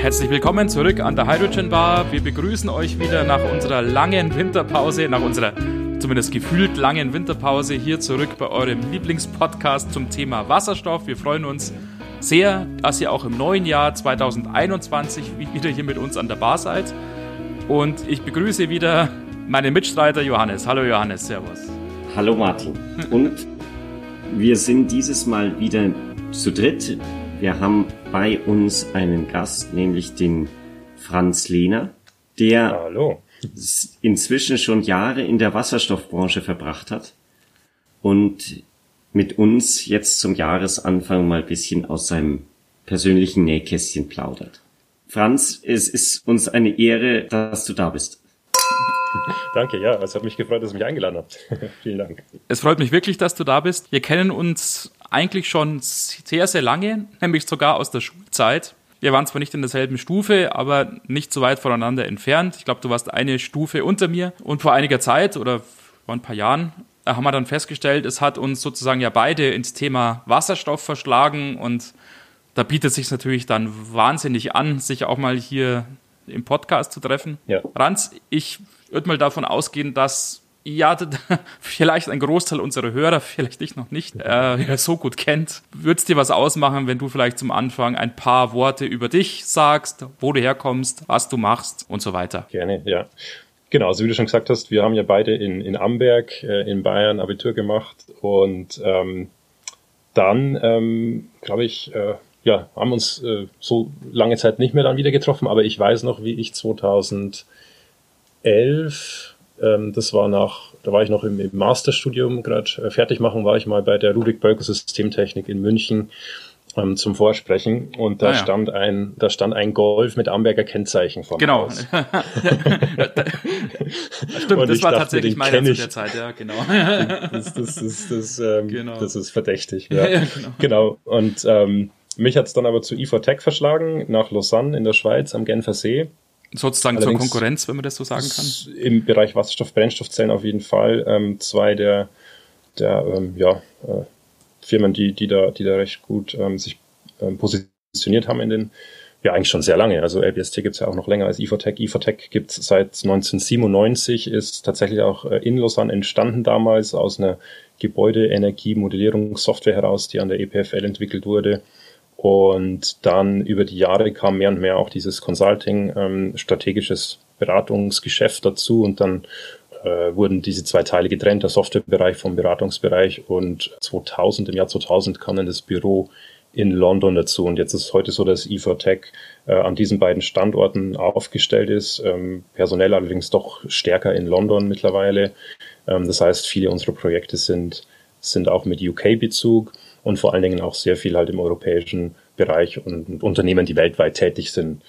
Herzlich willkommen zurück an der Hydrogen Bar. Wir begrüßen euch wieder nach unserer langen Winterpause, nach unserer zumindest gefühlt langen Winterpause hier zurück bei eurem Lieblingspodcast zum Thema Wasserstoff. Wir freuen uns sehr, dass ihr auch im neuen Jahr 2021 wieder hier mit uns an der Bar seid. Und ich begrüße wieder meinen Mitstreiter Johannes. Hallo Johannes, Servus. Hallo Martin. Und wir sind dieses Mal wieder zu dritt. Wir haben bei uns einen Gast, nämlich den Franz Lehner, der Hallo. inzwischen schon Jahre in der Wasserstoffbranche verbracht hat und mit uns jetzt zum Jahresanfang mal ein bisschen aus seinem persönlichen Nähkästchen plaudert. Franz, es ist uns eine Ehre, dass du da bist. Danke, ja, es hat mich gefreut, dass ihr mich eingeladen habt. Vielen Dank. Es freut mich wirklich, dass du da bist. Wir kennen uns eigentlich schon sehr, sehr lange, nämlich sogar aus der Schulzeit. Wir waren zwar nicht in derselben Stufe, aber nicht so weit voneinander entfernt. Ich glaube, du warst eine Stufe unter mir. Und vor einiger Zeit oder vor ein paar Jahren äh, haben wir dann festgestellt, es hat uns sozusagen ja beide ins Thema Wasserstoff verschlagen und da bietet sich natürlich dann wahnsinnig an, sich auch mal hier im Podcast zu treffen. Ja. Ranz, ich würde mal davon ausgehen, dass ja, vielleicht ein Großteil unserer Hörer vielleicht dich noch nicht äh, so gut kennt. Würdest dir was ausmachen, wenn du vielleicht zum Anfang ein paar Worte über dich sagst, wo du herkommst, was du machst und so weiter? Gerne, ja. Genau, also wie du schon gesagt hast, wir haben ja beide in, in Amberg äh, in Bayern Abitur gemacht und ähm, dann, ähm, glaube ich, äh, ja, haben uns äh, so lange Zeit nicht mehr dann wieder getroffen, aber ich weiß noch, wie ich 2011 ähm, das war nach, da war ich noch im, im Masterstudium gerade äh, fertig machen, war ich mal bei der Ludwig Bölker Systemtechnik in München ähm, zum Vorsprechen und da ah, ja. stand ein, da stand ein Golf mit Amberger Kennzeichen vor Genau. Stimmt, das war dachte, tatsächlich meine zu der Zeit, ja, genau. das, das, das, das, ähm, genau. das ist verdächtig. Ja. ja genau. genau. Und ähm, mich hat es dann aber zu IFOTech verschlagen, nach Lausanne in der Schweiz am Genfer See. Sozusagen Allerdings zur Konkurrenz, wenn man das so sagen kann? Im Bereich Wasserstoff, Brennstoffzellen auf jeden Fall. Ähm, zwei der, der ähm, ja, äh, Firmen, die, die, da, die da recht gut ähm, sich ähm, positioniert haben in den, ja eigentlich schon sehr lange. Also LBST gibt es ja auch noch länger als Ifotech. Ifotech gibt es seit 1997, ist tatsächlich auch äh, in Lausanne entstanden damals aus einer Gebäudeenergie-Modellierungssoftware heraus, die an der EPFL entwickelt wurde und dann über die Jahre kam mehr und mehr auch dieses Consulting, ähm, strategisches Beratungsgeschäft dazu. Und dann äh, wurden diese zwei Teile getrennt, der Softwarebereich vom Beratungsbereich. Und 2000, im Jahr 2000 kam dann das Büro in London dazu. Und jetzt ist es heute so, dass E4Tech äh, an diesen beiden Standorten aufgestellt ist, ähm, personell allerdings doch stärker in London mittlerweile. Ähm, das heißt, viele unserer Projekte sind, sind auch mit UK-Bezug und vor allen Dingen auch sehr viel halt im europäischen Bereich und Unternehmen, die weltweit tätig sind.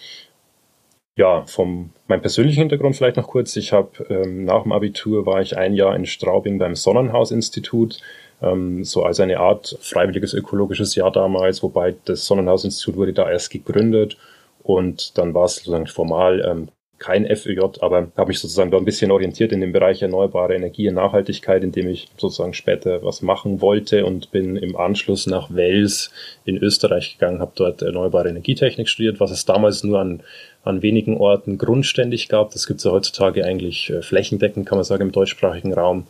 Ja, vom meinem persönlichen Hintergrund vielleicht noch kurz. Ich habe ähm, nach dem Abitur war ich ein Jahr in Straubing beim Sonnenhaus-Institut, ähm, so als eine Art freiwilliges ökologisches Jahr damals, wobei das Sonnenhaus-Institut wurde da erst gegründet und dann war es sozusagen formal ähm, kein FÖJ, aber habe mich sozusagen da ein bisschen orientiert in dem Bereich erneuerbare Energie und Nachhaltigkeit, in dem ich sozusagen später was machen wollte und bin im Anschluss nach Wels in Österreich gegangen, habe dort erneuerbare Energietechnik studiert, was es damals nur an, an wenigen Orten grundständig gab. Das gibt es ja heutzutage eigentlich äh, flächendeckend, kann man sagen, im deutschsprachigen Raum,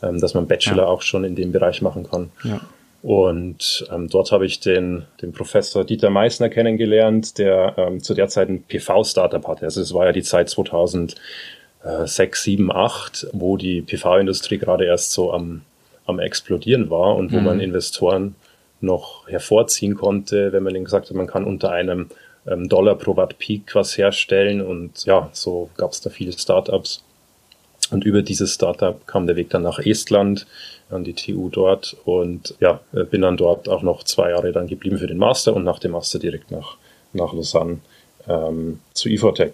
ähm, dass man Bachelor ja. auch schon in dem Bereich machen kann. Ja. Und ähm, dort habe ich den, den Professor Dieter Meissner kennengelernt, der ähm, zu der Zeit ein PV-Startup hatte. Also es war ja die Zeit 2006, 7, 8, wo die PV-Industrie gerade erst so am, am explodieren war und wo mhm. man Investoren noch hervorziehen konnte, wenn man ihnen gesagt hat, man kann unter einem ähm, Dollar pro Watt Peak was herstellen. Und ja, so gab es da viele Startups. Und über dieses Startup kam der Weg dann nach Estland an die TU dort und ja, bin dann dort auch noch zwei Jahre dann geblieben für den Master und nach dem Master direkt nach, nach Lausanne ähm, zu IFOTech.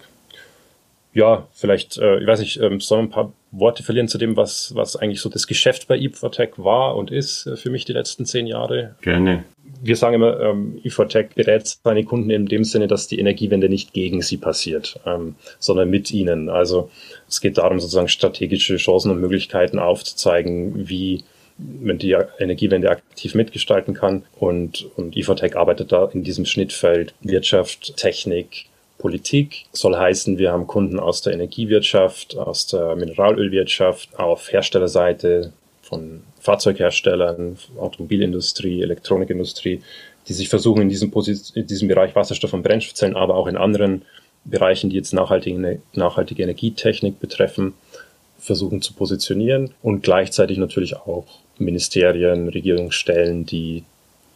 Ja, vielleicht, äh, ich weiß nicht, ähm, sollen ein paar Worte verlieren zu dem, was, was eigentlich so das Geschäft bei IFOTech war und ist äh, für mich die letzten zehn Jahre? Gerne. Wir sagen immer, ähm, IFOTech berät seine Kunden in dem Sinne, dass die Energiewende nicht gegen sie passiert, ähm, sondern mit ihnen. Also es geht darum, sozusagen strategische Chancen und Möglichkeiten aufzuzeigen, wie man die Energiewende aktiv mitgestalten kann. Und, und IFATEC arbeitet da in diesem Schnittfeld Wirtschaft, Technik, Politik. Soll heißen, wir haben Kunden aus der Energiewirtschaft, aus der Mineralölwirtschaft, auf Herstellerseite von Fahrzeugherstellern, Automobilindustrie, Elektronikindustrie, die sich versuchen, in diesem, in diesem Bereich Wasserstoff- und Brennstoffzellen, aber auch in anderen Bereichen, die jetzt nachhaltige, nachhaltige Energietechnik betreffen, versuchen zu positionieren und gleichzeitig natürlich auch Ministerien, Regierungsstellen, die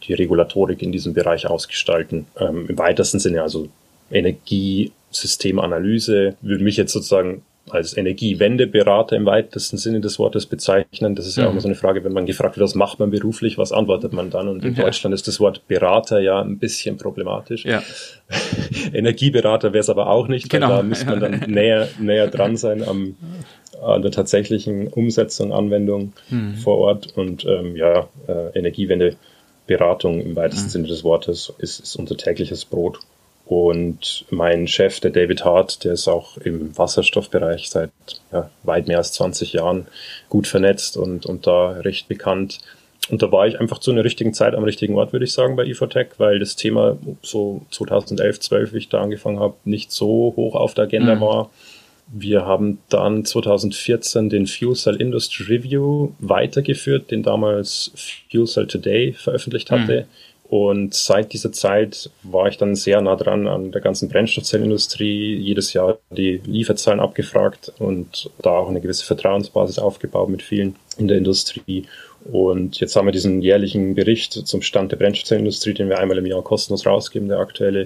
die Regulatorik in diesem Bereich ausgestalten. Ähm, Im weitesten Sinne, also Energiesystemanalyse, würde mich jetzt sozusagen als Energiewendeberater im weitesten Sinne des Wortes bezeichnen. Das ist ja mhm. auch immer so eine Frage, wenn man gefragt wird, was macht man beruflich, was antwortet man dann? Und in ja. Deutschland ist das Wort Berater ja ein bisschen problematisch. Ja. Energieberater wäre es aber auch nicht, genau. da müsste man dann näher, näher dran sein am, an der tatsächlichen Umsetzung, Anwendung mhm. vor Ort. Und ähm, ja, äh, Energiewendeberatung im weitesten mhm. Sinne des Wortes ist, ist unser tägliches Brot. Und mein Chef, der David Hart, der ist auch im Wasserstoffbereich seit ja, weit mehr als 20 Jahren gut vernetzt und, und da recht bekannt. Und da war ich einfach zu einer richtigen Zeit am richtigen Ort, würde ich sagen, bei Ifotech, weil das Thema so 2011, 12, wie ich da angefangen habe, nicht so hoch auf der Agenda mhm. war. Wir haben dann 2014 den Fuel Cell Industry Review weitergeführt, den damals Fuel Cell Today veröffentlicht hatte. Mhm und seit dieser Zeit war ich dann sehr nah dran an der ganzen Brennstoffzellindustrie, jedes Jahr die Lieferzahlen abgefragt und da auch eine gewisse Vertrauensbasis aufgebaut mit vielen in der Industrie. Und jetzt haben wir diesen jährlichen Bericht zum Stand der Brennstoffzellindustrie, den wir einmal im Jahr kostenlos rausgeben. Der aktuelle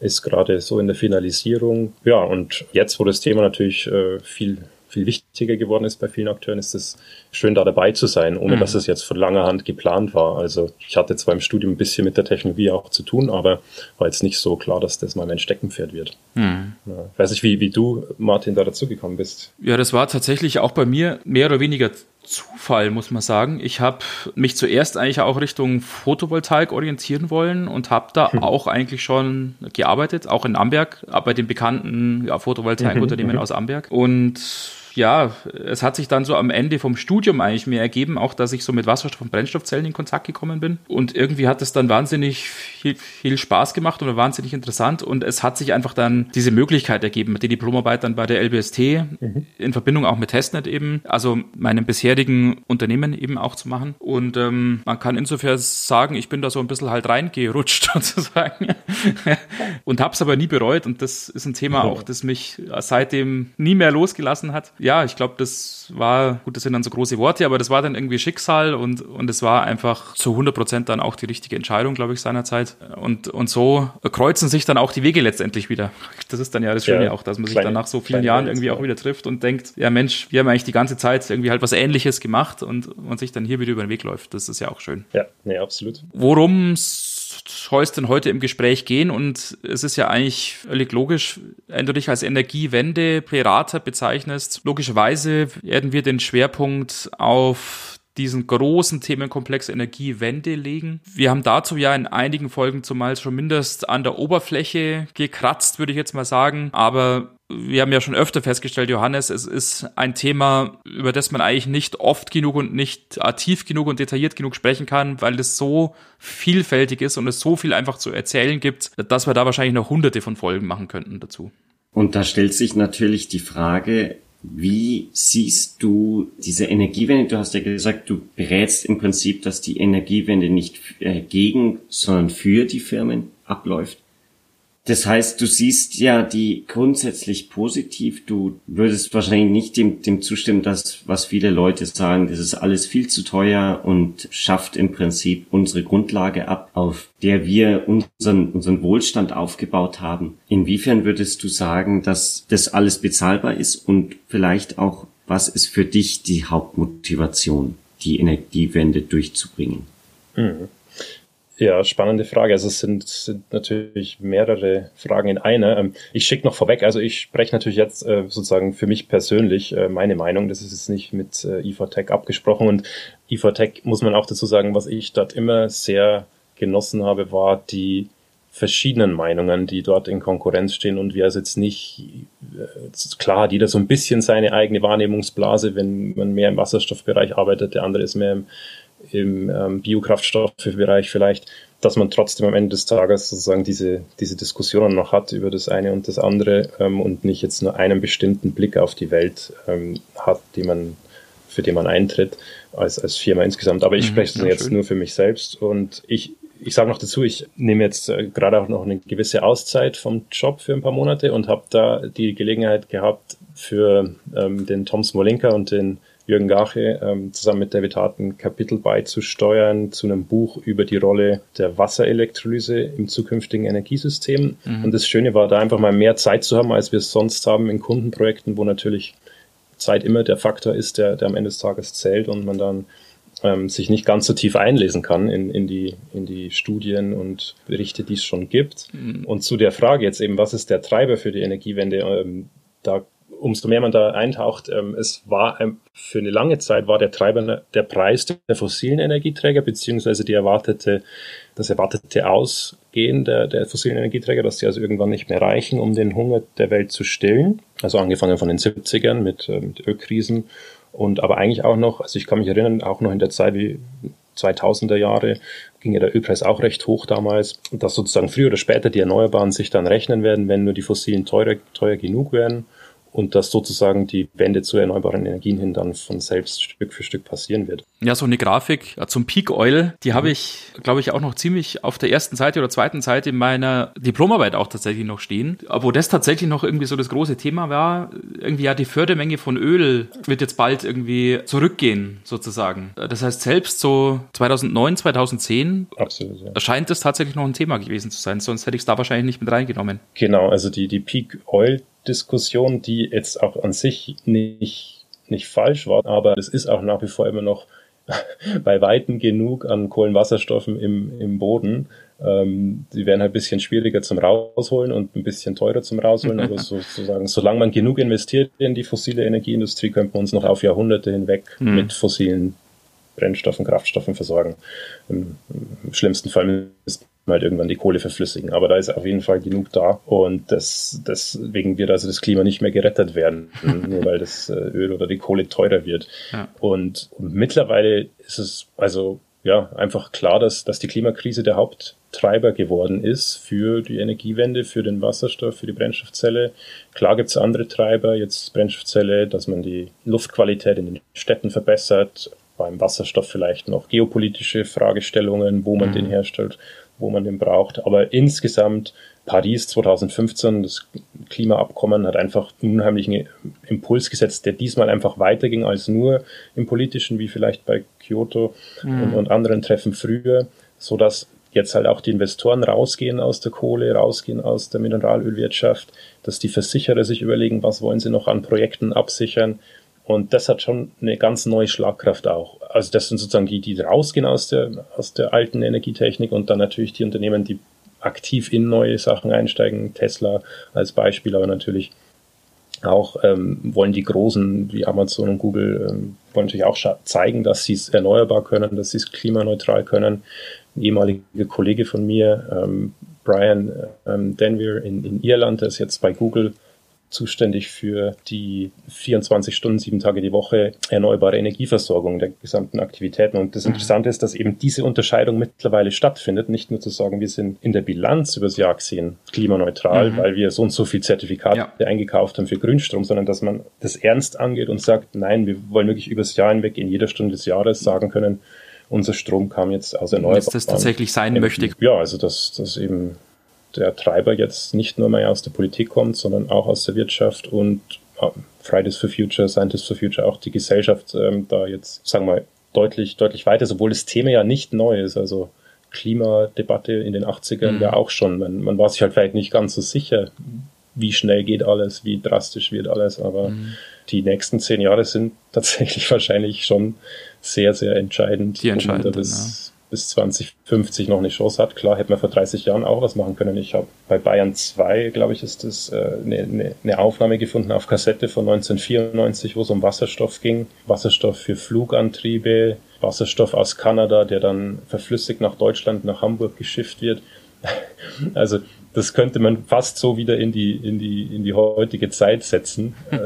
ist gerade so in der Finalisierung. Ja, und jetzt, wo das Thema natürlich äh, viel viel wichtiger geworden ist bei vielen Akteuren, ist es schön da dabei zu sein, ohne mhm. dass es jetzt von langer Hand geplant war. Also ich hatte zwar im Studium ein bisschen mit der Technologie auch zu tun, aber war jetzt nicht so klar, dass das mal mein Steckenpferd wird. Mhm. Ja, weiß ich, wie, wie du, Martin, da dazugekommen bist. Ja, das war tatsächlich auch bei mir mehr oder weniger Zufall, muss man sagen. Ich habe mich zuerst eigentlich auch Richtung Photovoltaik orientieren wollen und habe da hm. auch eigentlich schon gearbeitet, auch in Amberg, bei dem bekannten ja, Photovoltaikunternehmen mhm, mhm. aus Amberg. Und ja, es hat sich dann so am Ende vom Studium eigentlich mehr ergeben, auch dass ich so mit Wasserstoff- und Brennstoffzellen in Kontakt gekommen bin. Und irgendwie hat es dann wahnsinnig viel, viel Spaß gemacht und wahnsinnig interessant. Und es hat sich einfach dann diese Möglichkeit ergeben, die Diplomarbeit dann bei der LBST mhm. in Verbindung auch mit Testnet eben, also meinem bisherigen Unternehmen eben auch zu machen. Und ähm, man kann insofern sagen, ich bin da so ein bisschen halt reingerutscht sozusagen und habe es aber nie bereut. Und das ist ein Thema auch, das mich seitdem nie mehr losgelassen hat ja, ich glaube, das war, gut, das sind dann so große Worte, aber das war dann irgendwie Schicksal und, und es war einfach zu 100 Prozent dann auch die richtige Entscheidung, glaube ich, seinerzeit. Und, und so kreuzen sich dann auch die Wege letztendlich wieder. Das ist dann ja das Schöne ja, auch, dass man sich dann nach so vielen Jahren irgendwie auch wieder trifft und denkt, ja Mensch, wir haben eigentlich die ganze Zeit irgendwie halt was Ähnliches gemacht und man sich dann hier wieder über den Weg läuft. Das ist ja auch schön. Ja, nee, absolut. Worum soll es denn heute im Gespräch gehen? Und es ist ja eigentlich völlig logisch, wenn du dich als Energiewende-Berater bezeichnest, logischerweise werden wir den Schwerpunkt auf diesen großen Themenkomplex Energiewende legen. Wir haben dazu ja in einigen Folgen zumal schon mindest an der Oberfläche gekratzt, würde ich jetzt mal sagen. Aber wir haben ja schon öfter festgestellt, Johannes, es ist ein Thema, über das man eigentlich nicht oft genug und nicht tief genug und detailliert genug sprechen kann, weil es so vielfältig ist und es so viel einfach zu erzählen gibt, dass wir da wahrscheinlich noch hunderte von Folgen machen könnten dazu. Und da stellt sich natürlich die Frage, wie siehst du diese Energiewende? Du hast ja gesagt, du berätst im Prinzip, dass die Energiewende nicht äh, gegen, sondern für die Firmen abläuft. Das heißt, du siehst ja die grundsätzlich positiv. Du würdest wahrscheinlich nicht dem, dem zustimmen, dass was viele Leute sagen, das ist alles viel zu teuer und schafft im Prinzip unsere Grundlage ab, auf der wir unseren, unseren Wohlstand aufgebaut haben. Inwiefern würdest du sagen, dass das alles bezahlbar ist und vielleicht auch, was ist für dich die Hauptmotivation, die Energiewende durchzubringen? Mhm. Ja, spannende Frage. Also es sind, sind natürlich mehrere Fragen in einer. Ähm, ich schicke noch vorweg, also ich spreche natürlich jetzt äh, sozusagen für mich persönlich äh, meine Meinung. Das ist jetzt nicht mit äh, IFATech abgesprochen. Und IFATech muss man auch dazu sagen, was ich dort immer sehr genossen habe, war die verschiedenen Meinungen, die dort in Konkurrenz stehen und wir also jetzt nicht, klar jeder so ein bisschen seine eigene Wahrnehmungsblase, wenn man mehr im Wasserstoffbereich arbeitet, der andere ist mehr im im ähm, Biokraftstoffbereich vielleicht, dass man trotzdem am Ende des Tages sozusagen diese, diese Diskussionen noch hat über das eine und das andere ähm, und nicht jetzt nur einen bestimmten Blick auf die Welt ähm, hat, die man, für den man eintritt als, als Firma insgesamt. Aber ich mhm, spreche ja, jetzt schön. nur für mich selbst und ich, ich sage noch dazu, ich nehme jetzt äh, gerade auch noch eine gewisse Auszeit vom Job für ein paar Monate und habe da die Gelegenheit gehabt, für ähm, den Tom Smolenka und den Jürgen Gache ähm, zusammen mit David Hart ein Kapitel beizusteuern zu einem Buch über die Rolle der Wasserelektrolyse im zukünftigen Energiesystem. Mhm. Und das Schöne war, da einfach mal mehr Zeit zu haben, als wir es sonst haben in Kundenprojekten, wo natürlich Zeit immer der Faktor ist, der, der am Ende des Tages zählt und man dann ähm, sich nicht ganz so tief einlesen kann in, in, die, in die Studien und Berichte, die es schon gibt. Mhm. Und zu der Frage jetzt eben, was ist der Treiber für die Energiewende? Ähm, da umso mehr man da eintaucht, ähm, es war ähm, für eine lange Zeit war der Treiber der Preis der fossilen Energieträger beziehungsweise die erwartete, das erwartete Ausgehen der, der fossilen Energieträger, dass sie also irgendwann nicht mehr reichen, um den Hunger der Welt zu stillen. Also angefangen von den 70ern mit, äh, mit Ölkrisen und aber eigentlich auch noch, also ich kann mich erinnern, auch noch in der Zeit wie 2000er Jahre ging ja der Ölpreis auch recht hoch damals, dass sozusagen früher oder später die Erneuerbaren sich dann rechnen werden, wenn nur die fossilen teurer, teuer genug werden und dass sozusagen die Wende zu erneuerbaren Energien hin dann von selbst Stück für Stück passieren wird. Ja, so eine Grafik zum Peak Oil, die habe ich, glaube ich, auch noch ziemlich auf der ersten Seite oder zweiten Seite in meiner Diplomarbeit auch tatsächlich noch stehen. Wo das tatsächlich noch irgendwie so das große Thema war, irgendwie ja die Fördermenge von Öl wird jetzt bald irgendwie zurückgehen, sozusagen. Das heißt, selbst so 2009, 2010 Absolut, ja. scheint das tatsächlich noch ein Thema gewesen zu sein, sonst hätte ich es da wahrscheinlich nicht mit reingenommen. Genau, also die, die Peak Oil Diskussion, die jetzt auch an sich nicht, nicht falsch war, aber es ist auch nach wie vor immer noch bei Weitem genug an Kohlenwasserstoffen im, im Boden. Ähm, die werden halt ein bisschen schwieriger zum Rausholen und ein bisschen teurer zum Rausholen, aber sozusagen, solange man genug investiert in die fossile Energieindustrie, könnte man uns noch auf Jahrhunderte hinweg mhm. mit fossilen Brennstoffen, Kraftstoffen versorgen. Im, Im, schlimmsten Fall ist halt irgendwann die Kohle verflüssigen. Aber da ist auf jeden Fall genug da und das, deswegen wird also das Klima nicht mehr gerettet werden, nur weil das äh, Öl oder die Kohle teurer wird. Ja. Und, und mittlerweile ist es also ja einfach klar, dass, dass die Klimakrise der Haupttreiber geworden ist für die Energiewende, für den Wasserstoff, für die Brennstoffzelle. Klar gibt es andere Treiber, jetzt Brennstoffzelle, dass man die Luftqualität in den Städten verbessert, beim Wasserstoff vielleicht noch geopolitische Fragestellungen, wo man mhm. den herstellt wo man den braucht. Aber insgesamt Paris 2015, das Klimaabkommen hat einfach einen unheimlichen Impuls gesetzt, der diesmal einfach weiterging als nur im politischen, wie vielleicht bei Kyoto mhm. und, und, anderen Treffen früher, so dass jetzt halt auch die Investoren rausgehen aus der Kohle, rausgehen aus der Mineralölwirtschaft, dass die Versicherer sich überlegen, was wollen sie noch an Projekten absichern. Und das hat schon eine ganz neue Schlagkraft auch also das sind sozusagen die, die rausgehen aus der, aus der alten Energietechnik und dann natürlich die Unternehmen, die aktiv in neue Sachen einsteigen, Tesla als Beispiel, aber natürlich auch ähm, wollen die Großen wie Amazon und Google ähm, wollen natürlich auch zeigen, dass sie es erneuerbar können, dass sie es klimaneutral können. Ein ehemaliger Kollege von mir, ähm, Brian ähm, Denver in, in Irland, der ist jetzt bei Google zuständig für die 24 Stunden, sieben Tage die Woche erneuerbare Energieversorgung der gesamten Aktivitäten. Und das mhm. Interessante ist, dass eben diese Unterscheidung mittlerweile stattfindet. Nicht nur zu sagen, wir sind in der Bilanz übers Jahr gesehen klimaneutral, mhm. weil wir so und so viel Zertifikate ja. eingekauft haben für Grünstrom, sondern dass man das ernst angeht und sagt, nein, wir wollen wirklich übers Jahr hinweg in jeder Stunde des Jahres sagen können, unser Strom kam jetzt aus erneuerbaren. Dass das tatsächlich sein möchte. Ja, also dass das eben der Treiber jetzt nicht nur mehr aus der Politik kommt, sondern auch aus der Wirtschaft und äh, Fridays for Future, Scientists for Future, auch die Gesellschaft ähm, da jetzt, sagen wir mal, deutlich, deutlich weiter, obwohl das Thema ja nicht neu ist. Also Klimadebatte in den 80ern mhm. ja auch schon. Man, man war sich halt vielleicht nicht ganz so sicher, wie schnell geht alles, wie drastisch wird alles, aber mhm. die nächsten zehn Jahre sind tatsächlich wahrscheinlich schon sehr, sehr entscheidend. Die entscheidend, um das, bis 2050 noch eine Chance hat. Klar, hätte man vor 30 Jahren auch was machen können. Ich habe bei Bayern 2, glaube ich, ist das äh, eine, eine, eine Aufnahme gefunden auf Kassette von 1994, wo es um Wasserstoff ging. Wasserstoff für Flugantriebe, Wasserstoff aus Kanada, der dann verflüssigt nach Deutschland, nach Hamburg geschifft wird. Also das könnte man fast so wieder in die, in die, in die heutige Zeit setzen. Äh,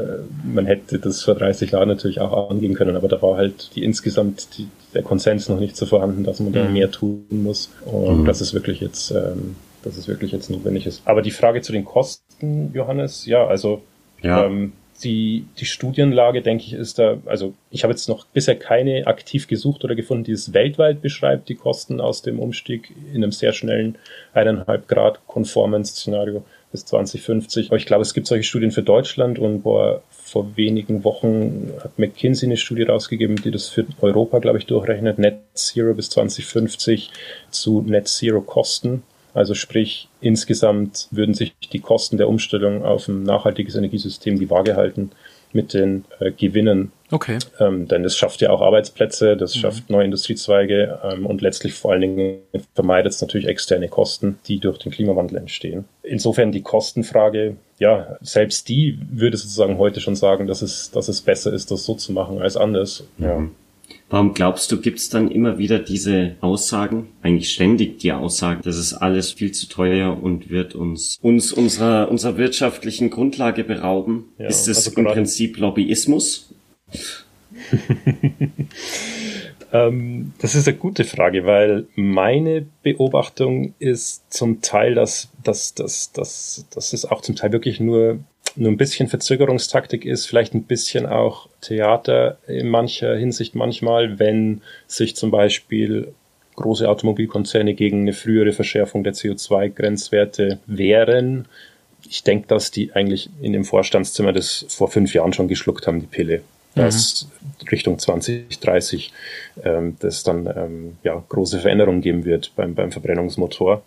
man hätte das vor 30 Jahren natürlich auch angehen können, aber da war halt die insgesamt die, der Konsens noch nicht so vorhanden, dass man da mhm. mehr tun muss. Und mhm. das ist wirklich jetzt, ähm, dass es wirklich jetzt notwendig ist. Aber die Frage zu den Kosten, Johannes, ja, also ja. Ähm, die, die Studienlage, denke ich, ist da, also ich habe jetzt noch bisher keine aktiv gesucht oder gefunden, die es weltweit beschreibt, die Kosten aus dem Umstieg in einem sehr schnellen eineinhalb Grad konformen Szenario bis 2050. Aber ich glaube, es gibt solche Studien für Deutschland und boah, vor wenigen Wochen hat McKinsey eine Studie rausgegeben, die das für Europa, glaube ich, durchrechnet. Net Zero bis 2050 zu Net Zero Kosten. Also sprich, insgesamt würden sich die Kosten der Umstellung auf ein nachhaltiges Energiesystem die Waage halten mit den äh, Gewinnen. Okay. Ähm, denn das schafft ja auch Arbeitsplätze, das mhm. schafft neue Industriezweige ähm, und letztlich vor allen Dingen vermeidet es natürlich externe Kosten, die durch den Klimawandel entstehen. Insofern die Kostenfrage, ja, selbst die würde sozusagen heute schon sagen, dass es, dass es besser ist, das so zu machen als anders. Ja. Warum glaubst du, gibt es dann immer wieder diese Aussagen, eigentlich ständig die Aussagen, das ist alles viel zu teuer und wird uns, uns unserer, unserer wirtschaftlichen Grundlage berauben? Ja, ist es also im Prinzip Lobbyismus? ähm, das ist eine gute Frage, weil meine Beobachtung ist zum Teil, dass, dass, dass, dass, dass es auch zum Teil wirklich nur nur ein bisschen Verzögerungstaktik ist, vielleicht ein bisschen auch Theater in mancher Hinsicht manchmal, wenn sich zum Beispiel große Automobilkonzerne gegen eine frühere Verschärfung der CO2-Grenzwerte wehren. Ich denke, dass die eigentlich in dem Vorstandszimmer das vor fünf Jahren schon geschluckt haben, die Pille. Dass mhm. Richtung 2030 ähm, das dann ähm, ja, große Veränderungen geben wird beim, beim Verbrennungsmotor.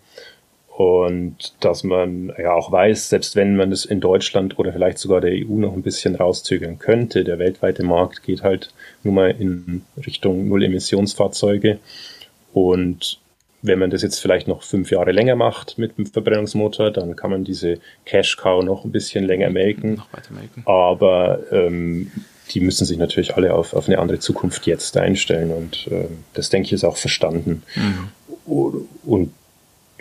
Und dass man ja auch weiß, selbst wenn man es in Deutschland oder vielleicht sogar der EU noch ein bisschen rauszögern könnte, der weltweite Markt geht halt nur mal in Richtung Null-Emissionsfahrzeuge. Und wenn man das jetzt vielleicht noch fünf Jahre länger macht mit dem Verbrennungsmotor, dann kann man diese Cash-Cow noch ein bisschen länger melken. Noch weiter melken. Aber ähm, die müssen sich natürlich alle auf, auf eine andere Zukunft jetzt einstellen. Und ähm, das, denke ich, ist auch verstanden. Mhm. Und, und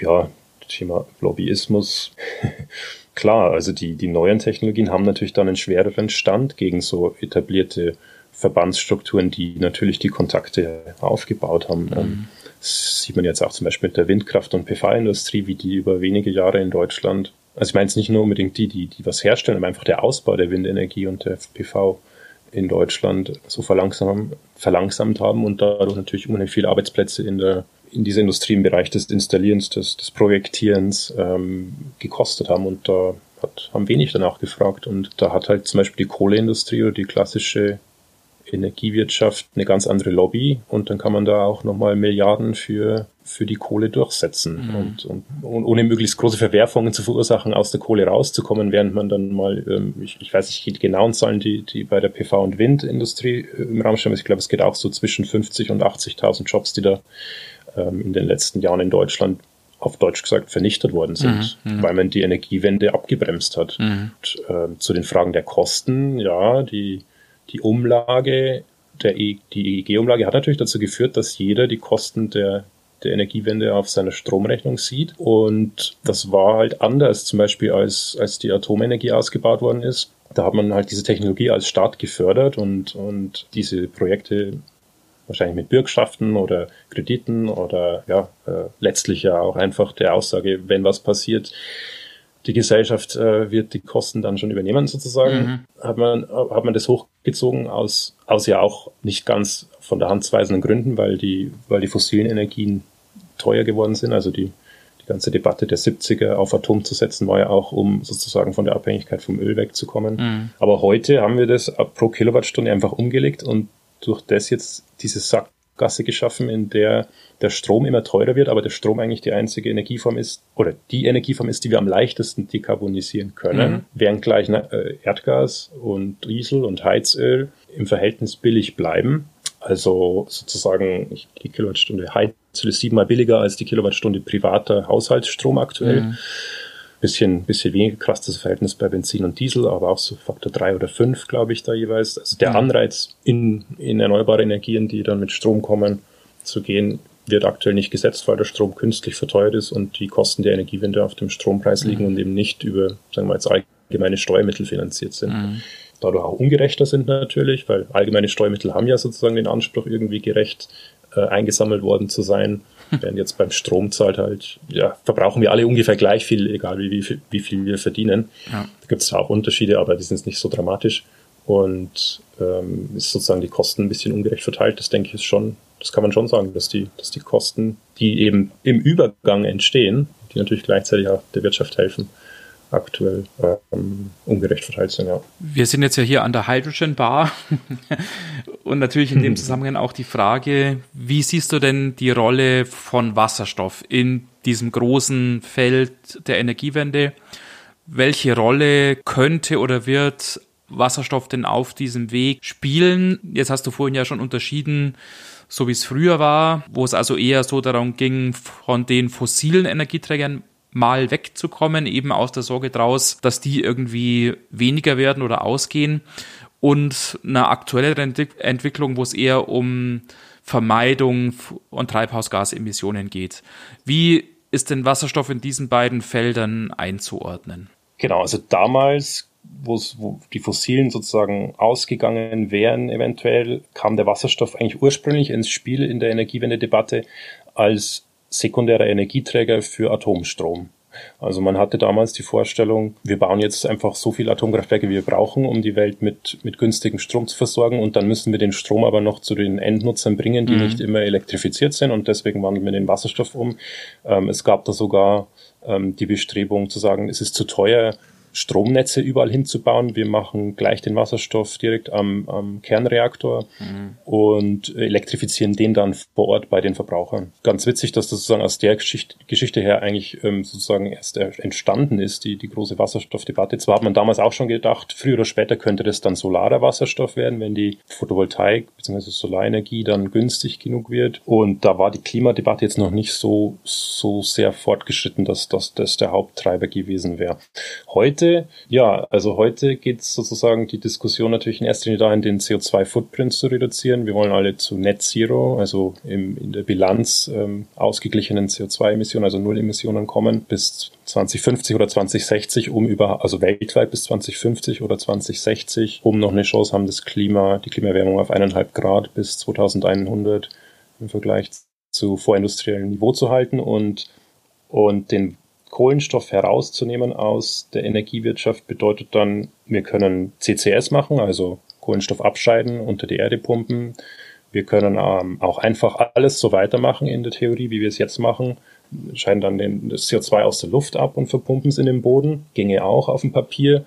ja, Thema Lobbyismus. Klar, also die, die neuen Technologien haben natürlich dann einen schwereren Stand gegen so etablierte Verbandsstrukturen, die natürlich die Kontakte aufgebaut haben. Mhm. Das sieht man jetzt auch zum Beispiel mit der Windkraft- und PV-Industrie, wie die über wenige Jahre in Deutschland, also ich meine es nicht nur unbedingt die, die, die was herstellen, aber einfach der Ausbau der Windenergie und der PV in Deutschland so verlangsamt, verlangsamt haben und dadurch natürlich unheimlich viele Arbeitsplätze in der in dieser Industrie im Bereich des Installierens, des, des Projektierens ähm, gekostet haben. Und da hat, haben wenig danach gefragt. Und da hat halt zum Beispiel die Kohleindustrie oder die klassische Energiewirtschaft eine ganz andere Lobby. Und dann kann man da auch nochmal Milliarden für, für die Kohle durchsetzen. Mhm. und, und, und, ohne möglichst große Verwerfungen zu verursachen, aus der Kohle rauszukommen, während man dann mal, ähm, ich, ich weiß nicht, die genauen Zahlen, die, die bei der PV- und Windindustrie äh, im Raum stehen, ich glaube, es geht auch so zwischen 50 und 80.000 Jobs, die da ähm, in den letzten Jahren in Deutschland auf Deutsch gesagt vernichtet worden sind, mhm, mhm, weil man die Energiewende abgebremst hat. Mhm. Und, äh, zu den Fragen der Kosten, ja, die, die Umlage, der e, die EEG-Umlage hat natürlich dazu geführt, dass jeder die Kosten der, der Energiewende auf seiner Stromrechnung sieht. Und das war halt anders, zum Beispiel als, als die Atomenergie ausgebaut worden ist. Da hat man halt diese Technologie als Staat gefördert und, und diese Projekte wahrscheinlich mit Bürgschaften oder Krediten oder ja, äh, letztlich ja auch einfach der Aussage, wenn was passiert, die Gesellschaft äh, wird die Kosten dann schon übernehmen sozusagen. Mhm. Hat man hat man das hochgezogen aus aus ja auch nicht ganz von der Hand weisenden Gründen, weil die weil die fossilen Energien teuer geworden sind. Also die die ganze Debatte der 70er auf Atom zu setzen war ja auch, um sozusagen von der Abhängigkeit vom Öl wegzukommen. Mhm. Aber heute haben wir das pro Kilowattstunde einfach umgelegt und durch das jetzt diese Sackgasse geschaffen, in der der Strom immer teurer wird, aber der Strom eigentlich die einzige Energieform ist, oder die Energieform ist, die wir am leichtesten dekarbonisieren können, mhm. während gleich äh, Erdgas und Diesel und Heizöl im Verhältnis billig bleiben. Also sozusagen die Kilowattstunde Heizöl ist siebenmal billiger als die Kilowattstunde privater Haushaltsstrom aktuell. Mhm bisschen, bisschen weniger krass das Verhältnis bei Benzin und Diesel, aber auch so Faktor drei oder fünf, glaube ich, da jeweils. Also der Anreiz in, in erneuerbare Energien, die dann mit Strom kommen, zu gehen, wird aktuell nicht gesetzt, weil der Strom künstlich verteuert ist und die Kosten der Energiewende auf dem Strompreis liegen mhm. und eben nicht über, sagen wir jetzt, allgemeine Steuermittel finanziert sind. Mhm. dadurch auch ungerechter sind natürlich, weil allgemeine Steuermittel haben ja sozusagen den Anspruch, irgendwie gerecht äh, eingesammelt worden zu sein. Während jetzt beim Strom zahlt halt, ja, verbrauchen wir alle ungefähr gleich viel, egal wie, wie, viel, wie viel wir verdienen. Ja. Da gibt es auch Unterschiede, aber die sind nicht so dramatisch. Und ähm, ist sozusagen die Kosten ein bisschen ungerecht verteilt. Das denke ich ist schon, das kann man schon sagen, dass die, dass die Kosten, die eben im Übergang entstehen, die natürlich gleichzeitig auch der Wirtschaft helfen, aktuell ähm, ungerecht verteilt sind, ja. Wir sind jetzt ja hier an der Hydrogen Bar und natürlich in dem Zusammenhang auch die Frage, wie siehst du denn die Rolle von Wasserstoff in diesem großen Feld der Energiewende? Welche Rolle könnte oder wird Wasserstoff denn auf diesem Weg spielen? Jetzt hast du vorhin ja schon unterschieden, so wie es früher war, wo es also eher so darum ging, von den fossilen Energieträgern mal wegzukommen, eben aus der Sorge draus, dass die irgendwie weniger werden oder ausgehen und eine aktuellere Entwicklung, wo es eher um Vermeidung von Treibhausgasemissionen geht. Wie ist denn Wasserstoff in diesen beiden Feldern einzuordnen? Genau, also damals, wo die Fossilen sozusagen ausgegangen wären, eventuell, kam der Wasserstoff eigentlich ursprünglich ins Spiel in der Energiewende-Debatte als sekundärer Energieträger für Atomstrom. Also man hatte damals die Vorstellung, wir bauen jetzt einfach so viele Atomkraftwerke, wie wir brauchen, um die Welt mit, mit günstigem Strom zu versorgen und dann müssen wir den Strom aber noch zu den Endnutzern bringen, die mhm. nicht immer elektrifiziert sind und deswegen wandeln wir den Wasserstoff um. Ähm, es gab da sogar ähm, die Bestrebung zu sagen, es ist zu teuer, Stromnetze überall hinzubauen. Wir machen gleich den Wasserstoff direkt am, am Kernreaktor mhm. und elektrifizieren den dann vor Ort bei den Verbrauchern. Ganz witzig, dass das sozusagen aus der Geschichte, Geschichte her eigentlich ähm, sozusagen erst entstanden ist, die, die große Wasserstoffdebatte. Zwar hat man damals auch schon gedacht, früher oder später könnte das dann solarer Wasserstoff werden, wenn die Photovoltaik bzw. Solarenergie dann günstig genug wird. Und da war die Klimadebatte jetzt noch nicht so, so sehr fortgeschritten, dass, dass das der Haupttreiber gewesen wäre. Heute heute, ja, also heute geht es sozusagen die Diskussion natürlich in erster Linie dahin, den CO2-Footprint zu reduzieren. Wir wollen alle zu Net Zero, also im, in der Bilanz ähm, ausgeglichenen CO2-Emissionen, also Null-Emissionen kommen bis 2050 oder 2060, um über, also weltweit bis 2050 oder 2060, um noch eine Chance haben, das Klima, die Klimaerwärmung auf eineinhalb Grad bis 2100 im Vergleich zu vorindustriellem Niveau zu halten und und den Kohlenstoff herauszunehmen aus der Energiewirtschaft bedeutet dann, wir können CCS machen, also Kohlenstoff abscheiden, unter die Erde pumpen. Wir können ähm, auch einfach alles so weitermachen in der Theorie, wie wir es jetzt machen. Scheiden dann den, das CO2 aus der Luft ab und verpumpen es in den Boden. Ginge auch auf dem Papier.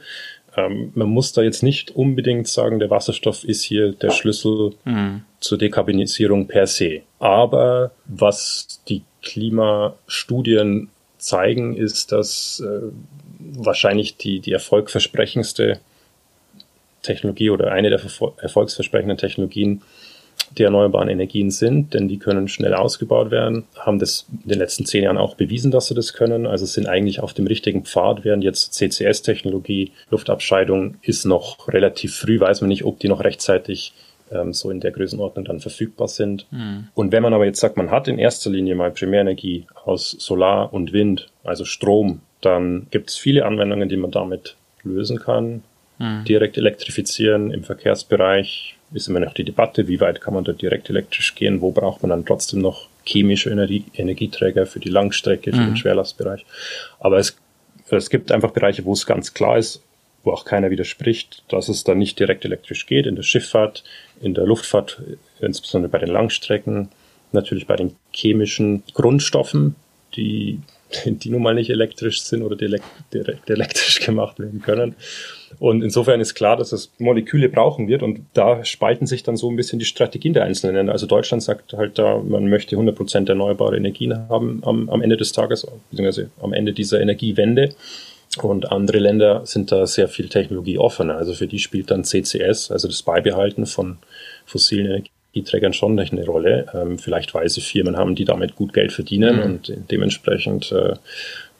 Ähm, man muss da jetzt nicht unbedingt sagen, der Wasserstoff ist hier der Schlüssel mhm. zur Dekarbonisierung per se. Aber was die Klimastudien zeigen, ist, dass äh, wahrscheinlich die, die erfolgversprechendste Technologie oder eine der erfolgsversprechenden Technologien die erneuerbaren Energien sind, denn die können schnell ausgebaut werden, haben das in den letzten zehn Jahren auch bewiesen, dass sie das können, also sind eigentlich auf dem richtigen Pfad, während jetzt CCS-Technologie, Luftabscheidung ist noch relativ früh, weiß man nicht, ob die noch rechtzeitig ähm, so in der Größenordnung dann verfügbar sind. Mhm. Und wenn man aber jetzt sagt, man hat in erster Linie mal Primärenergie aus Solar und Wind, also Strom, dann gibt es viele Anwendungen, die man damit lösen kann. Mhm. Direkt elektrifizieren im Verkehrsbereich ist immer noch die Debatte, wie weit kann man da direkt elektrisch gehen, wo braucht man dann trotzdem noch chemische Energie Energieträger für die Langstrecke, für mhm. den Schwerlastbereich. Aber es, es gibt einfach Bereiche, wo es ganz klar ist, wo auch keiner widerspricht, dass es dann nicht direkt elektrisch geht. In der Schifffahrt, in der Luftfahrt, insbesondere bei den Langstrecken, natürlich bei den chemischen Grundstoffen, die, die nun mal nicht elektrisch sind oder direkt, elektrisch gemacht werden können. Und insofern ist klar, dass es Moleküle brauchen wird und da spalten sich dann so ein bisschen die Strategien der einzelnen Länder. Also Deutschland sagt halt da, man möchte 100% erneuerbare Energien haben am, am Ende des Tages, beziehungsweise am Ende dieser Energiewende. Und andere Länder sind da sehr viel Technologie offener. Also für die spielt dann CCS, also das Beibehalten von fossilen Energieträgern schon eine Rolle. Ähm, vielleicht weise Firmen haben, die damit gut Geld verdienen mhm. und dementsprechend äh,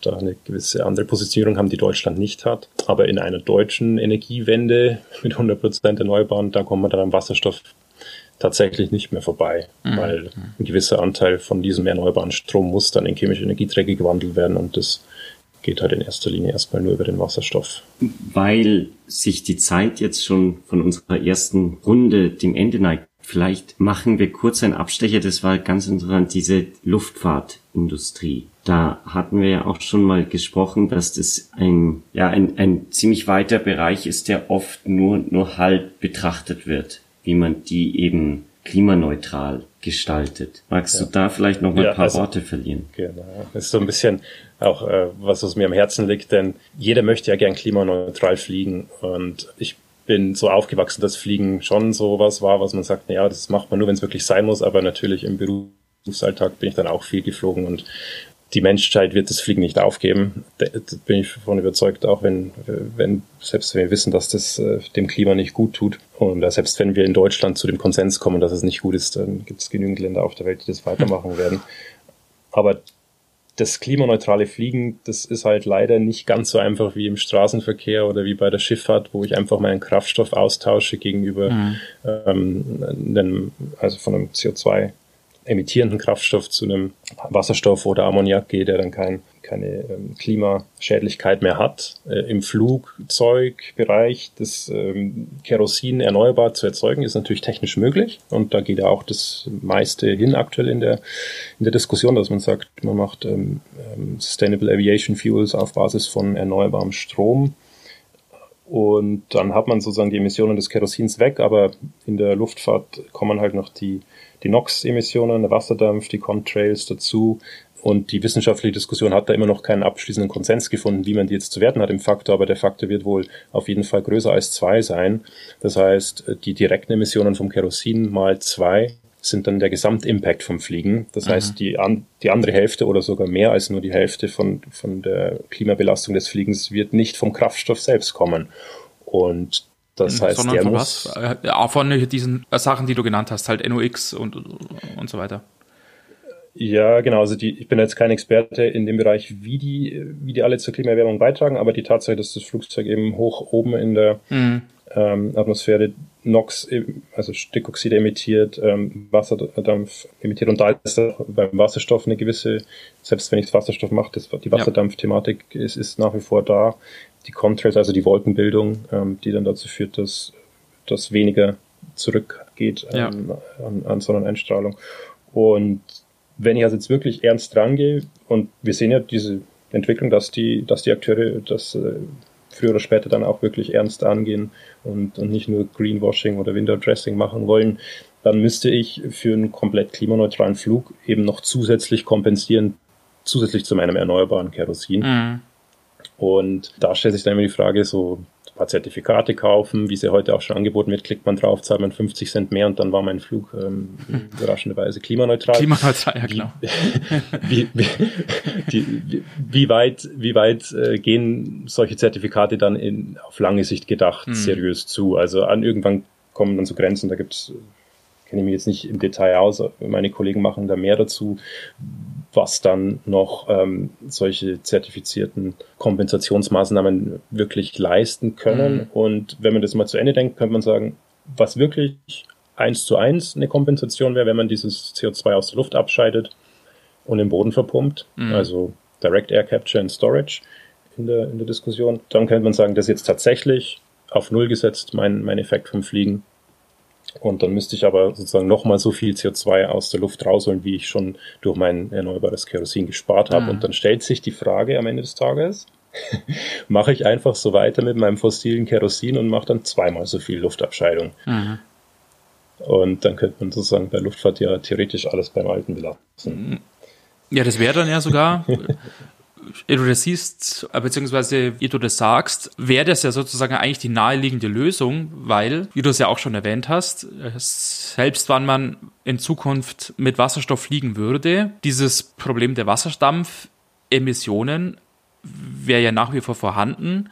da eine gewisse andere Positionierung haben, die Deutschland nicht hat. Aber in einer deutschen Energiewende mit 100 Prozent Erneuerbaren, da kommt man dann am Wasserstoff tatsächlich nicht mehr vorbei, mhm. weil ein gewisser Anteil von diesem erneuerbaren Strom muss dann in chemische Energieträger gewandelt werden und das geht halt in erster Linie erstmal nur über den Wasserstoff. Weil sich die Zeit jetzt schon von unserer ersten Runde dem Ende neigt, vielleicht machen wir kurz einen Abstecher, das war ganz interessant, diese Luftfahrtindustrie. Da hatten wir ja auch schon mal gesprochen, dass das ein, ja, ein, ein ziemlich weiter Bereich ist, der oft nur, nur halb betrachtet wird, wie man die eben klimaneutral gestaltet. Magst ja. du da vielleicht noch mal ja, ein paar also, Worte verlieren? Genau. Das ist so ein bisschen auch äh, was, was mir am Herzen liegt, denn jeder möchte ja gern klimaneutral fliegen und ich bin so aufgewachsen, dass Fliegen schon so was war, was man sagt, ja, das macht man nur, wenn es wirklich sein muss, aber natürlich im Berufsalltag bin ich dann auch viel geflogen und die Menschheit wird das Fliegen nicht aufgeben. Da bin ich davon überzeugt, auch wenn, wenn, selbst wenn wir wissen, dass das äh, dem Klima nicht gut tut. Und selbst wenn wir in Deutschland zu dem Konsens kommen, dass es nicht gut ist, dann gibt es genügend Länder auf der Welt, die das weitermachen werden. Aber das klimaneutrale Fliegen, das ist halt leider nicht ganz so einfach wie im Straßenverkehr oder wie bei der Schifffahrt, wo ich einfach meinen Kraftstoff austausche gegenüber mhm. ähm, einem, also von einem CO2 emittierenden Kraftstoff zu einem Wasserstoff oder Ammoniak geht, der dann kein, keine ähm, Klimaschädlichkeit mehr hat. Äh, Im Flugzeugbereich das ähm, Kerosin erneuerbar zu erzeugen, ist natürlich technisch möglich. Und da geht ja auch das meiste hin aktuell in der, in der Diskussion, dass man sagt, man macht ähm, ähm Sustainable Aviation Fuels auf Basis von erneuerbarem Strom. Und dann hat man sozusagen die Emissionen des Kerosins weg, aber in der Luftfahrt kommen halt noch die die NOx-Emissionen, der Wasserdampf, die Contrails dazu. Und die wissenschaftliche Diskussion hat da immer noch keinen abschließenden Konsens gefunden, wie man die jetzt zu werten hat im Faktor, aber der Faktor wird wohl auf jeden Fall größer als zwei sein. Das heißt, die direkten Emissionen vom Kerosin mal zwei sind dann der Gesamtimpact vom Fliegen. Das mhm. heißt, die, an, die andere Hälfte oder sogar mehr als nur die Hälfte von, von der Klimabelastung des Fliegens wird nicht vom Kraftstoff selbst kommen. Und das heißt, Sondern der von muss was? Ja, von diesen Sachen, die du genannt hast, halt NOx und, und so weiter. Ja, genau. Also die, ich bin jetzt kein Experte in dem Bereich, wie die, wie die alle zur Klimaerwärmung beitragen, aber die Tatsache, dass das Flugzeug eben hoch oben in der mhm. ähm, Atmosphäre NOx, also Stickoxide emittiert, ähm, Wasserdampf emittiert und da ist beim Wasserstoff eine gewisse, selbst wenn ich Wasserstoff mache, das, die Wasserdampfthematik ist, ist nach wie vor da die Contrails, also die Wolkenbildung, ähm, die dann dazu führt, dass, dass weniger zurückgeht ähm, ja. an, an Sonneneinstrahlung. Und wenn ich also jetzt wirklich ernst rangehe, und wir sehen ja diese Entwicklung, dass die, dass die Akteure das äh, früher oder später dann auch wirklich ernst angehen und, und nicht nur Greenwashing oder Window Dressing machen wollen, dann müsste ich für einen komplett klimaneutralen Flug eben noch zusätzlich kompensieren, zusätzlich zu meinem erneuerbaren Kerosin. Mhm. Und da stellt sich dann immer die Frage, so ein paar Zertifikate kaufen, wie sie heute auch schon angeboten wird, klickt man drauf, zahlt man 50 Cent mehr und dann war mein Flug ähm, überraschenderweise klimaneutral. Klimaneutral, ja genau. Wie, wie, die, wie weit, wie weit äh, gehen solche Zertifikate dann in, auf lange Sicht gedacht hm. seriös zu? Also an irgendwann kommen dann so Grenzen, da gibt's kenne ich mich jetzt nicht im Detail aus, meine Kollegen machen da mehr dazu, was dann noch ähm, solche zertifizierten Kompensationsmaßnahmen wirklich leisten können. Mhm. Und wenn man das mal zu Ende denkt, könnte man sagen, was wirklich eins zu eins eine Kompensation wäre, wenn man dieses CO2 aus der Luft abscheidet und im Boden verpumpt, mhm. also Direct Air Capture and Storage in der, in der Diskussion, dann könnte man sagen, das ist jetzt tatsächlich auf Null gesetzt, mein, mein Effekt vom Fliegen. Und dann müsste ich aber sozusagen nochmal so viel CO2 aus der Luft rausholen, wie ich schon durch mein erneuerbares Kerosin gespart habe. Mhm. Und dann stellt sich die Frage am Ende des Tages, mache ich einfach so weiter mit meinem fossilen Kerosin und mache dann zweimal so viel Luftabscheidung. Mhm. Und dann könnte man sozusagen bei Luftfahrt ja theoretisch alles beim Alten belassen. Ja, das wäre dann ja sogar wie du das siehst, äh, beziehungsweise wie du das sagst, wäre das ja sozusagen eigentlich die naheliegende Lösung, weil, wie du es ja auch schon erwähnt hast, äh, selbst wann man in Zukunft mit Wasserstoff fliegen würde, dieses Problem der Wasserdampfemissionen wäre ja nach wie vor vorhanden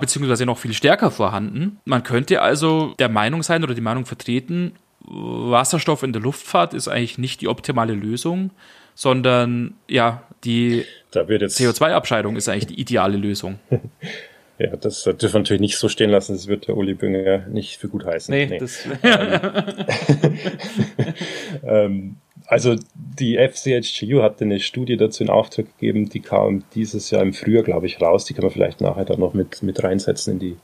beziehungsweise noch viel stärker vorhanden. Man könnte also der Meinung sein oder die Meinung vertreten, Wasserstoff in der Luftfahrt ist eigentlich nicht die optimale Lösung, sondern ja, die CO2-Abscheidung ist eigentlich die ideale Lösung. Ja, das dürfen wir natürlich nicht so stehen lassen, das wird der Uli Bünger nicht für gut heißen. Nee, nee. Das ähm, ähm, also die FCHGU hatte eine Studie dazu in Auftrag gegeben, die kam dieses Jahr im Frühjahr, glaube ich, raus. Die kann man vielleicht nachher dann noch mit, mit reinsetzen in die,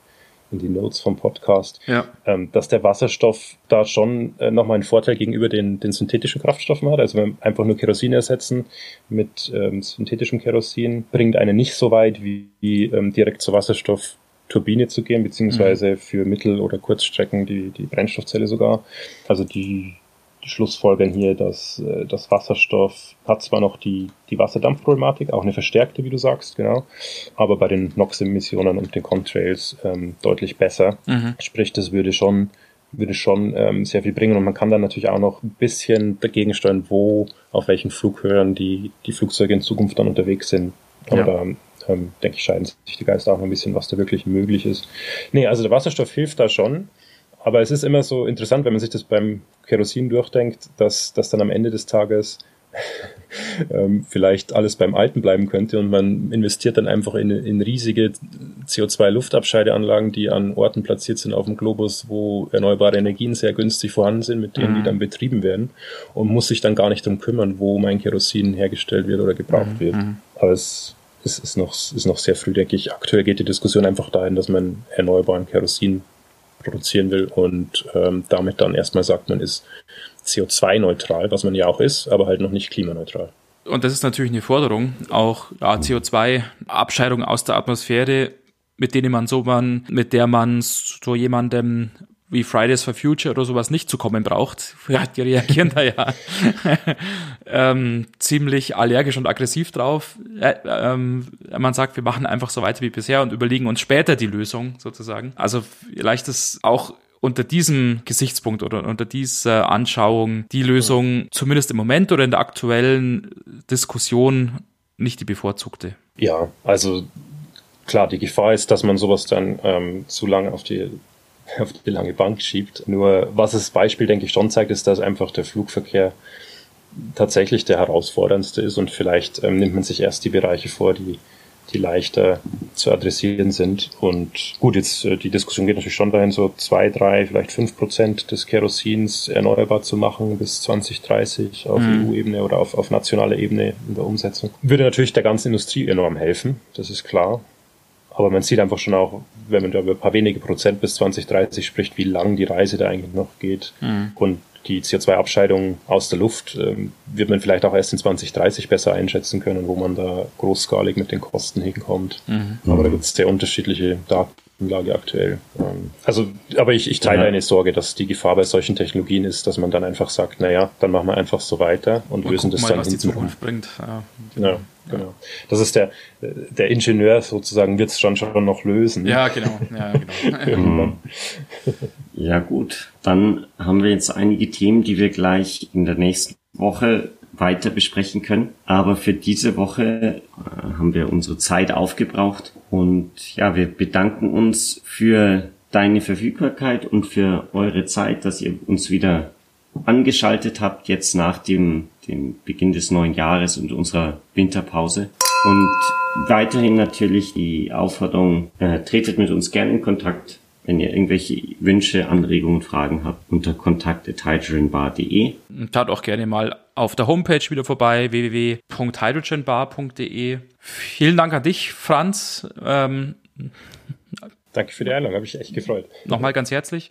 in die Notes vom Podcast. Ja. Ähm, dass der Wasserstoff da schon äh, nochmal einen Vorteil gegenüber den, den synthetischen Kraftstoffen hat. Also wenn wir einfach nur Kerosin ersetzen mit ähm, synthetischem Kerosin, bringt einen nicht so weit wie, wie ähm, direkt zur Wasserstoffturbine zu gehen, beziehungsweise mhm. für Mittel- oder Kurzstrecken die, die Brennstoffzelle sogar. Also die Schlussfolgern hier, dass äh, das Wasserstoff hat zwar noch die, die Wasserdampfproblematik, auch eine verstärkte, wie du sagst, genau, aber bei den NOx-Emissionen und den Contrails ähm, deutlich besser. Mhm. Sprich, das würde schon würde schon ähm, sehr viel bringen und man kann dann natürlich auch noch ein bisschen dagegen steuern, wo, auf welchen Flughöhen die, die Flugzeuge in Zukunft dann unterwegs sind. Aber ja. ähm, denke ich, scheiden sich die Geister auch noch ein bisschen, was da wirklich möglich ist. Nee, also der Wasserstoff hilft da schon. Aber es ist immer so interessant, wenn man sich das beim Kerosin durchdenkt, dass, dass dann am Ende des Tages ähm, vielleicht alles beim Alten bleiben könnte und man investiert dann einfach in, in riesige CO2-Luftabscheideanlagen, die an Orten platziert sind auf dem Globus, wo erneuerbare Energien sehr günstig vorhanden sind, mit denen mhm. die dann betrieben werden und muss sich dann gar nicht darum kümmern, wo mein Kerosin hergestellt wird oder gebraucht mhm. wird. Mhm. Aber es, es ist, noch, ist noch sehr früh, denke ich. Aktuell geht die Diskussion einfach dahin, dass man erneuerbaren Kerosin produzieren will und ähm, damit dann erstmal sagt, man ist CO2-neutral, was man ja auch ist, aber halt noch nicht klimaneutral. Und das ist natürlich eine Forderung, auch ja, CO2-Abscheidung aus der Atmosphäre, mit denen man so man, mit der man so jemandem wie Fridays for Future oder sowas nicht zu kommen braucht. Ja, die reagieren da ja ähm, ziemlich allergisch und aggressiv drauf. Äh, ähm, man sagt, wir machen einfach so weiter wie bisher und überlegen uns später die Lösung sozusagen. Also vielleicht ist auch unter diesem Gesichtspunkt oder unter dieser Anschauung die Lösung zumindest im Moment oder in der aktuellen Diskussion nicht die bevorzugte. Ja, also klar, die Gefahr ist, dass man sowas dann ähm, zu lange auf die auf die lange Bank schiebt. Nur was das Beispiel, denke ich, schon zeigt, ist, dass einfach der Flugverkehr tatsächlich der herausforderndste ist und vielleicht ähm, nimmt man sich erst die Bereiche vor, die, die leichter zu adressieren sind. Und gut, jetzt äh, die Diskussion geht natürlich schon dahin, so zwei, drei, vielleicht fünf Prozent des Kerosins erneuerbar zu machen bis 2030 auf mhm. EU-Ebene oder auf, auf nationaler Ebene in der Umsetzung. Würde natürlich der ganzen Industrie enorm helfen, das ist klar. Aber man sieht einfach schon auch, wenn man da über ein paar wenige Prozent bis 2030 spricht, wie lang die Reise da eigentlich noch geht. Mhm. Und die CO2-Abscheidung aus der Luft ähm, wird man vielleicht auch erst in 2030 besser einschätzen können, wo man da großskalig mit den Kosten hinkommt. Mhm. Aber da gibt es sehr unterschiedliche Datenlage aktuell. Ähm, also, aber ich, ich teile ja. eine Sorge, dass die Gefahr bei solchen Technologien ist, dass man dann einfach sagt, naja, dann machen wir einfach so weiter und mal lösen das mal, dann was die Zukunft bringt. Ja. ja. Genau. Das ist der, der Ingenieur sozusagen wird es schon schon noch lösen. Ja, genau. Ja, genau. ja, gut. Dann haben wir jetzt einige Themen, die wir gleich in der nächsten Woche weiter besprechen können. Aber für diese Woche äh, haben wir unsere Zeit aufgebraucht. Und ja, wir bedanken uns für deine Verfügbarkeit und für eure Zeit, dass ihr uns wieder angeschaltet habt, jetzt nach dem, dem Beginn des neuen Jahres und unserer Winterpause. Und weiterhin natürlich die Aufforderung, äh, tretet mit uns gerne in Kontakt, wenn ihr irgendwelche Wünsche, Anregungen, Fragen habt, unter kontakt.hydrogenbar.de. Schaut auch gerne mal auf der Homepage wieder vorbei, www.hydrogenbar.de. Vielen Dank an dich, Franz. Ähm, Danke für die Einladung, habe ich echt gefreut. Nochmal ganz herzlich.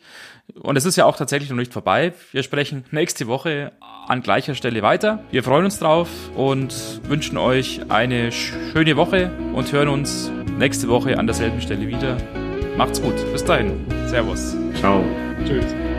Und es ist ja auch tatsächlich noch nicht vorbei. Wir sprechen nächste Woche an gleicher Stelle weiter. Wir freuen uns drauf und wünschen euch eine schöne Woche und hören uns nächste Woche an derselben Stelle wieder. Macht's gut. Bis dahin. Servus. Ciao. Tschüss.